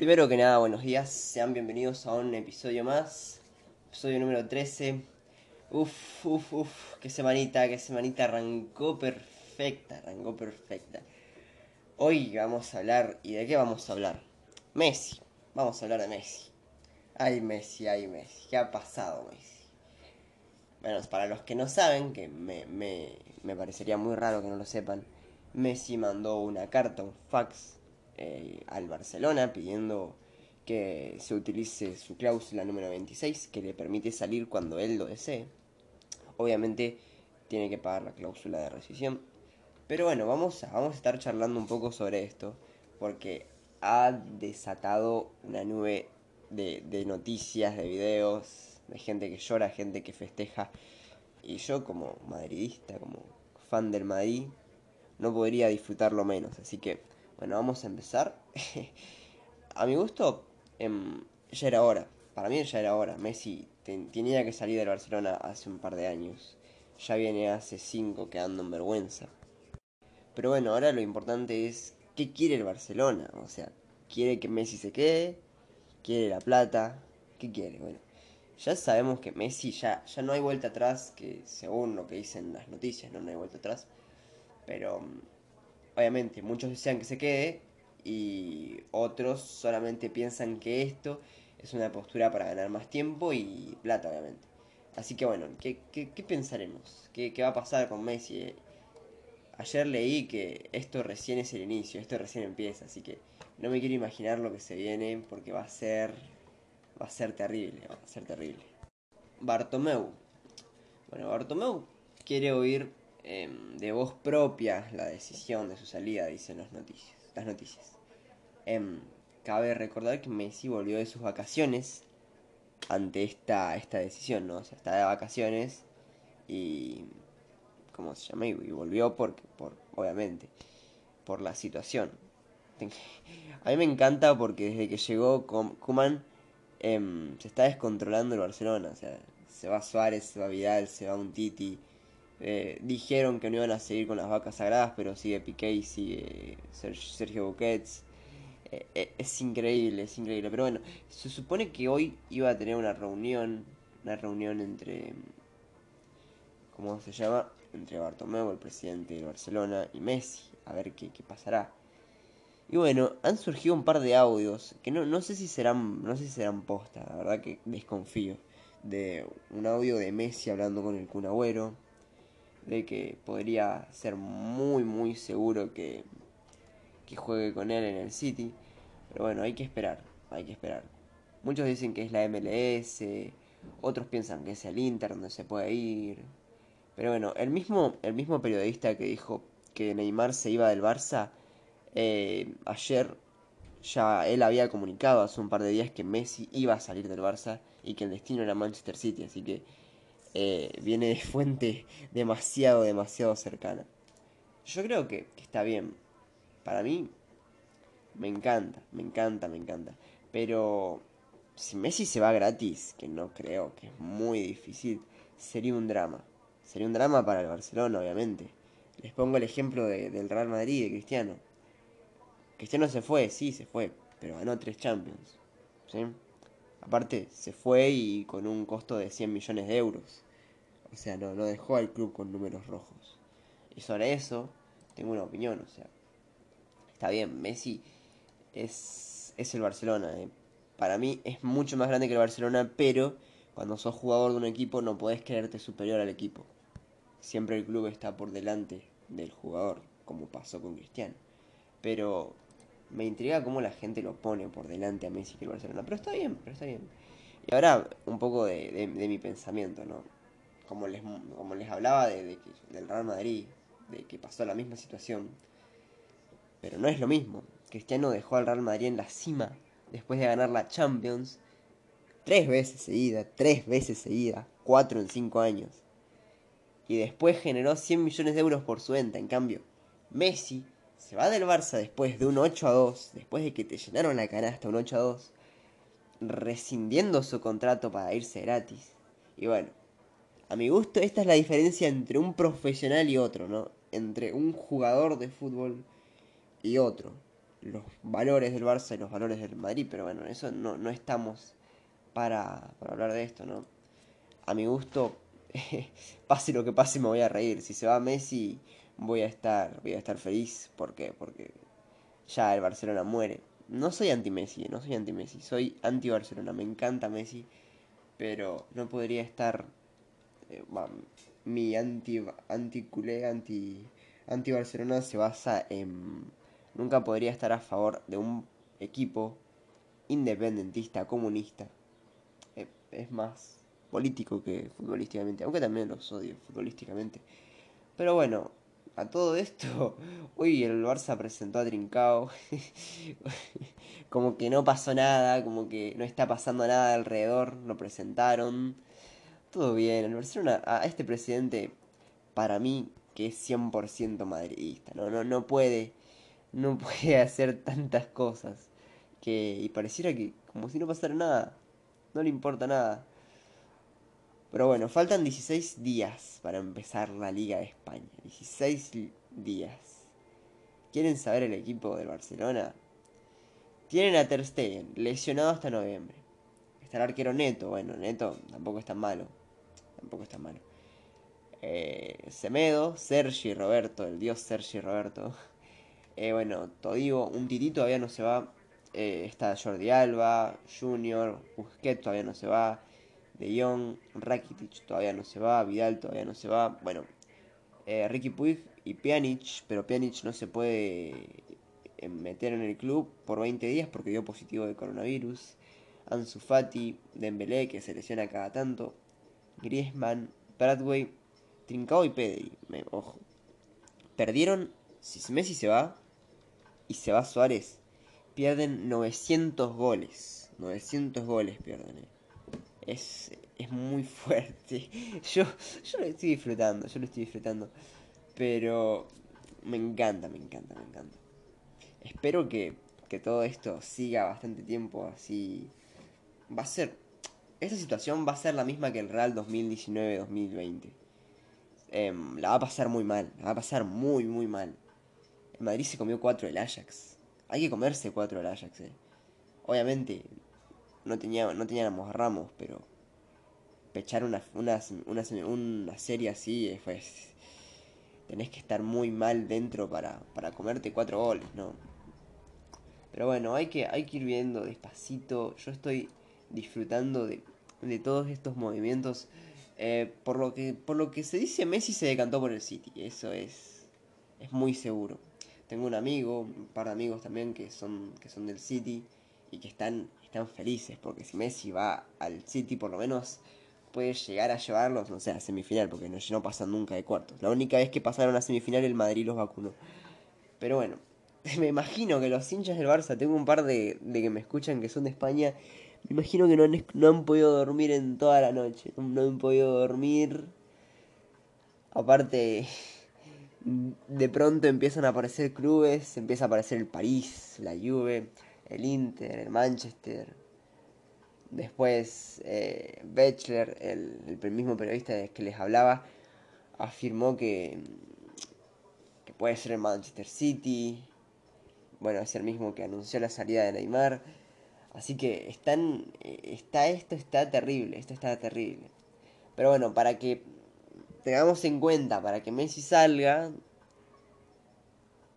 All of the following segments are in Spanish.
Primero que nada, buenos días, sean bienvenidos a un episodio más, episodio número 13. Uf, uf, uf, qué semanita, qué semanita arrancó perfecta, arrancó perfecta. Hoy vamos a hablar, ¿y de qué vamos a hablar? Messi, vamos a hablar de Messi. Ay Messi, ay Messi, ¿qué ha pasado Messi? Bueno, para los que no saben, que me, me, me parecería muy raro que no lo sepan, Messi mandó una carta, un fax eh, al Barcelona pidiendo que se utilice su cláusula número 26 que le permite salir cuando él lo desee. Obviamente tiene que pagar la cláusula de rescisión. Pero bueno, vamos a, vamos a estar charlando un poco sobre esto porque ha desatado una nube de, de noticias, de videos, de gente que llora, gente que festeja. Y yo como madridista, como fan del Madrid, no podría disfrutarlo menos. Así que, bueno, vamos a empezar. a mi gusto, em, ya era hora. Para mí ya era hora. Messi tenía que salir del Barcelona hace un par de años. Ya viene hace cinco quedando en vergüenza. Pero bueno, ahora lo importante es qué quiere el Barcelona. O sea, quiere que Messi se quede, quiere la plata, ¿qué quiere? Bueno, ya sabemos que Messi ya, ya no hay vuelta atrás, que según lo que dicen las noticias, no, no hay vuelta atrás. Pero mm, obviamente muchos desean que se quede y otros solamente piensan que esto es una postura para ganar más tiempo y plata, obviamente. Así que bueno, ¿qué, pensaremos? ¿Qué, va a pasar con Messi? Ayer leí que esto recién es el inicio, esto recién empieza, así que no me quiero imaginar lo que se viene porque va a ser va a ser terrible, va a ser terrible. Bartomeu. Bueno, Bartomeu quiere oír Em, de voz propia la decisión de su salida, dicen las noticias. Las noticias. Em, cabe recordar que Messi volvió de sus vacaciones ante esta, esta decisión, ¿no? O sea, está de vacaciones y... ¿Cómo se llama? Y volvió por, obviamente, por la situación. A mí me encanta porque desde que llegó Kuman em, se está descontrolando el Barcelona. O sea, se va Suárez, se va Vidal, se va un Titi eh, dijeron que no iban a seguir con las vacas sagradas, pero sigue Piqué y sigue Sergio Busquets. Eh, eh, es increíble, es increíble. Pero bueno, se supone que hoy iba a tener una reunión, una reunión entre, ¿cómo se llama? Entre Bartomeu, el presidente de Barcelona, y Messi, a ver qué, qué pasará. Y bueno, han surgido un par de audios que no, no sé si serán, no sé si serán posta, la verdad que desconfío. De un audio de Messi hablando con el Kun que podría ser muy muy seguro que, que juegue con él en el City. Pero bueno, hay que esperar, hay que esperar. Muchos dicen que es la MLS, otros piensan que es el Inter donde se puede ir. Pero bueno, el mismo, el mismo periodista que dijo que Neymar se iba del Barça, eh, ayer ya él había comunicado hace un par de días que Messi iba a salir del Barça y que el destino era Manchester City. Así que eh, viene de fuente demasiado, demasiado cercana. Yo creo que, está bien. Para mí, me encanta, me encanta, me encanta. Pero si Messi se va gratis, que no creo, que es muy difícil, sería un drama. Sería un drama para el Barcelona, obviamente. Les pongo el ejemplo del Real Madrid, de Cristiano. Cristiano se fue, sí, se fue, pero ganó tres Champions. ¿sí? Aparte, se fue y con un costo de 100 millones de euros. O sea, no, no dejó al club con números rojos. Y sobre eso, tengo una opinión. O sea, está bien, Messi es, es el Barcelona. Eh. Para mí es mucho más grande que el Barcelona, pero cuando sos jugador de un equipo no podés creerte superior al equipo. Siempre el club está por delante del jugador, como pasó con Cristiano. Pero me intriga cómo la gente lo pone por delante a Messi que el Barcelona. Pero está bien, pero está bien. Y ahora un poco de, mi pensamiento, ¿no? Como les, como les hablaba de, del Real Madrid, de que pasó la misma situación. Pero no es lo mismo. Cristiano dejó al Real Madrid en la cima después de ganar la Champions tres veces seguida, tres veces seguida, cuatro en cinco años. Y después generó 100 millones de euros por su venta. En cambio, Messi se va del Barça después de un 8 a 2, después de que te llenaron la canasta un 8 a 2, rescindiendo su contrato para irse gratis. Y bueno, a mi gusto esta es la diferencia entre un profesional y otro, ¿no? Entre un jugador de fútbol y otro. los valores del Barça y los valores del Madrid, pero bueno, eso no, no estamos para, para hablar de esto, ¿no? A mi gusto, pase lo que pase, me voy a reír. Si se va Messi, voy a estar, voy a estar feliz. ¿Por qué? Porque ya el Barcelona muere. No soy anti-Messi, no soy anti-Messi, soy anti-Barcelona. Me encanta Messi, pero no podría estar. Eh, mi anti, anti culé, anti, anti Barcelona se basa en. Nunca podría estar a favor de un equipo independentista, comunista. Eh, es más político que futbolísticamente, aunque también los odio futbolísticamente. Pero bueno, todo esto, uy, el Barça presentó a Trincao, como que no pasó nada, como que no está pasando nada alrededor, lo presentaron, todo bien, el Barcelona, a este presidente, para mí, que es 100% madridista, ¿no? No, no puede, no puede hacer tantas cosas, que, y pareciera que como si no pasara nada, no le importa nada. Pero bueno, faltan 16 días para empezar la Liga de España. 16 días. ¿Quieren saber el equipo del Barcelona? Tienen a Ter Stegen, lesionado hasta noviembre. Está el arquero Neto. Bueno, Neto tampoco es tan malo. Tampoco es tan malo. Eh, Semedo, Sergi Roberto, el dios Sergi Roberto. Eh, bueno, Todigo, un titito todavía no se va. Eh, está Jordi Alba, Junior, Busquets todavía no se va. De Jong, Rakitic todavía no se va, Vidal todavía no se va. Bueno, eh, Ricky Puig y Pjanic, pero Pjanic no se puede eh, meter en el club por 20 días porque dio positivo de coronavirus. Ansu Fati, Dembélé que se lesiona cada tanto. Griezmann, Bradway, Trincao y Pedri. ojo. Perdieron, si Messi se va y se va Suárez, pierden 900 goles. 900 goles pierden. Eh es, es muy fuerte. Yo, yo lo estoy disfrutando, yo lo estoy disfrutando. Pero me encanta, me encanta, me encanta. Espero que, que todo esto siga bastante tiempo así. Va a ser... Esta situación va a ser la misma que el Real 2019-2020. Em, la va a pasar muy mal, la va a pasar muy, muy mal. En Madrid se comió 4 del Ajax. Hay que comerse 4 del Ajax, eh. Obviamente, no, tenía, no teníamos Ramos, pero pechar una, una, una, serie así, pues, tenés que estar muy mal dentro para, para comerte cuatro goles, ¿no? Pero bueno, hay que, hay que ir viendo despacito. Yo estoy disfrutando de, de todos estos movimientos. Eh, por, lo que, por lo que se dice, Messi se decantó por el City. Eso es, es muy seguro. Tengo un amigo, un par de amigos también que son, que son del City y que están están felices, porque si Messi va al City por lo menos puede llegar a llevarlos, no sé, a semifinal, porque no, no pasan nunca de cuartos. La única vez que pasaron a semifinal el Madrid los vacunó. Pero bueno, me imagino que los hinchas del Barça, tengo un par de, de que me escuchan que son de España, me imagino que no han, no han podido dormir en toda la noche, no, han podido dormir. Aparte, de pronto empiezan a aparecer clubes, empieza a aparecer el París, la Juve el Inter, el Manchester. Después, eh, Bechler, el, el, mismo periodista que les hablaba, afirmó que, que puede ser el Manchester City. Bueno, es el mismo que anunció la salida de Neymar. Así que están, está, esto está terrible, esto está terrible. Pero bueno, para que tengamos en cuenta, para que Messi salga,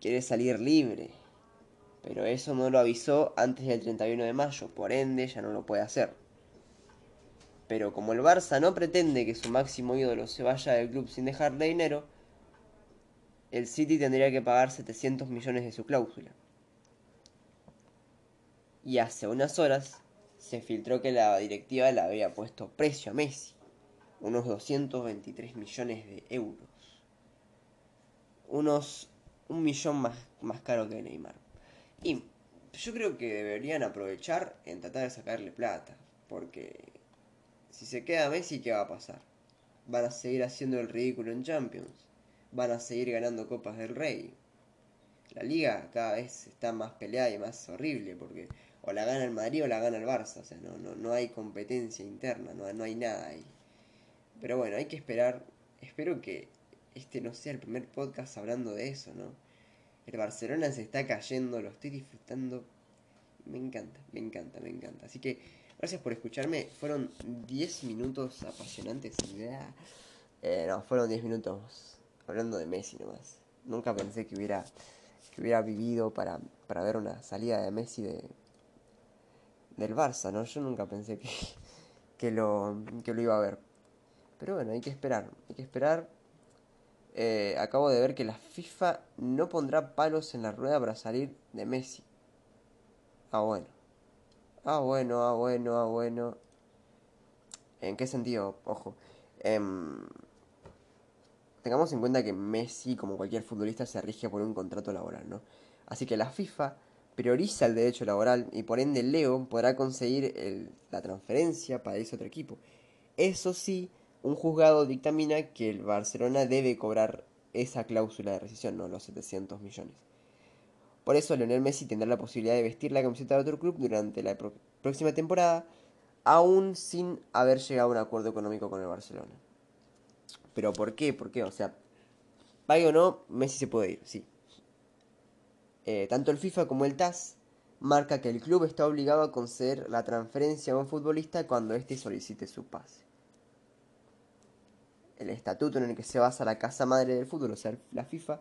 quiere salir libre pero eso no lo avisó antes del 31 de mayo, por ende ya no lo puede hacer. Pero como el Barça no pretende que su máximo ídolo se vaya del club sin dejarle dinero, el City tendría que pagar 700 millones de su cláusula. Y hace unas horas se filtró que la directiva le había puesto precio a Messi, unos 223 millones de euros. Unos un millón más, más caro que Neymar. Y yo creo que deberían aprovechar en tratar de sacarle plata. Porque si se queda Messi, ¿qué va a pasar? Van a seguir haciendo el ridículo en Champions. Van a seguir ganando Copas del Rey. La liga cada vez está más peleada y más horrible porque o la gana el Madrid o la gana el Barça. O sea, no, no, no hay competencia interna, no, no hay nada ahí. Pero bueno, hay que esperar. Espero que este no sea el primer podcast hablando de eso, ¿no? El Barcelona se está cayendo, lo estoy disfrutando. Me encanta, me encanta, me encanta. Así que gracias por escucharme. Fueron 10 minutos apasionantes. Eh, no, fueron 10 minutos hablando de Messi nomás. Nunca pensé que hubiera, que hubiera vivido para, para ver una salida de Messi de, del Barça, ¿no? Yo nunca pensé que, que, lo, que lo iba a ver. Pero bueno, hay que esperar, hay que esperar. Eh, acabo de ver que la FIFA no pondrá palos en la rueda para salir de Messi. Ah, bueno. Ah, bueno, ah, bueno, ah, bueno. ¿En qué sentido? Ojo. Em, tengamos en cuenta que Messi, como cualquier futbolista, se rige por un contrato laboral, ¿no? Así que la FIFA prioriza el derecho laboral y por ende Leo podrá conseguir la transferencia para irse a otro equipo. Eso sí, un juzgado dictamina que el Barcelona debe cobrar esa cláusula de rescisión, no los 700 millones. Por eso Lionel Messi tendrá la posibilidad de vestir la camiseta de otro club durante la próxima temporada, aún sin haber llegado a un acuerdo económico con el Barcelona. ¿Pero por qué? ¿Por qué? O sea, pague o no, Messi se puede ir, sí. Eh, tanto el FIFA como el TAS marca que el club está obligado a conceder la transferencia a un futbolista cuando éste solicite su pase. El estatuto en el que se basa la casa madre del fútbol, o sea, la FIFA,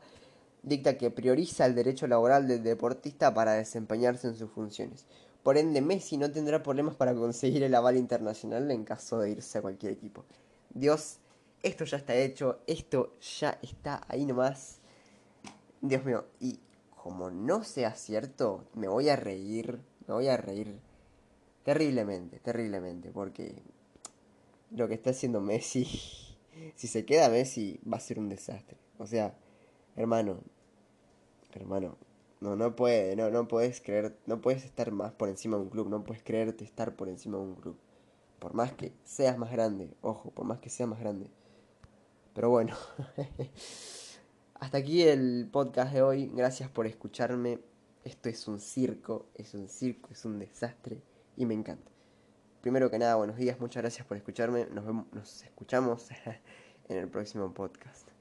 dicta que prioriza el derecho laboral del deportista para desempeñarse en sus funciones. Por ende, Messi no tendrá problemas para conseguir el aval internacional en caso de irse a cualquier equipo. Dios, esto ya está hecho, esto ya está ahí nomás. Dios mío, y como no sea cierto, me voy a reír, me voy a reír terriblemente, terriblemente, porque lo que está haciendo Messi, si se queda Messi, va a ser un desastre. O sea, hermano, hermano, no, no puede, no, no puedes creer, no puedes estar más por encima de un club, no puedes creerte estar por encima de un club. Por más que seas más grande, ojo, por más que seas más grande. Pero bueno. Hasta aquí el podcast de hoy. Gracias por escucharme. Esto es un circo, es un circo, es un desastre y me encanta. Primero que nada, buenos días, muchas gracias por escucharme. Nos, vemos, nos escuchamos en el próximo podcast.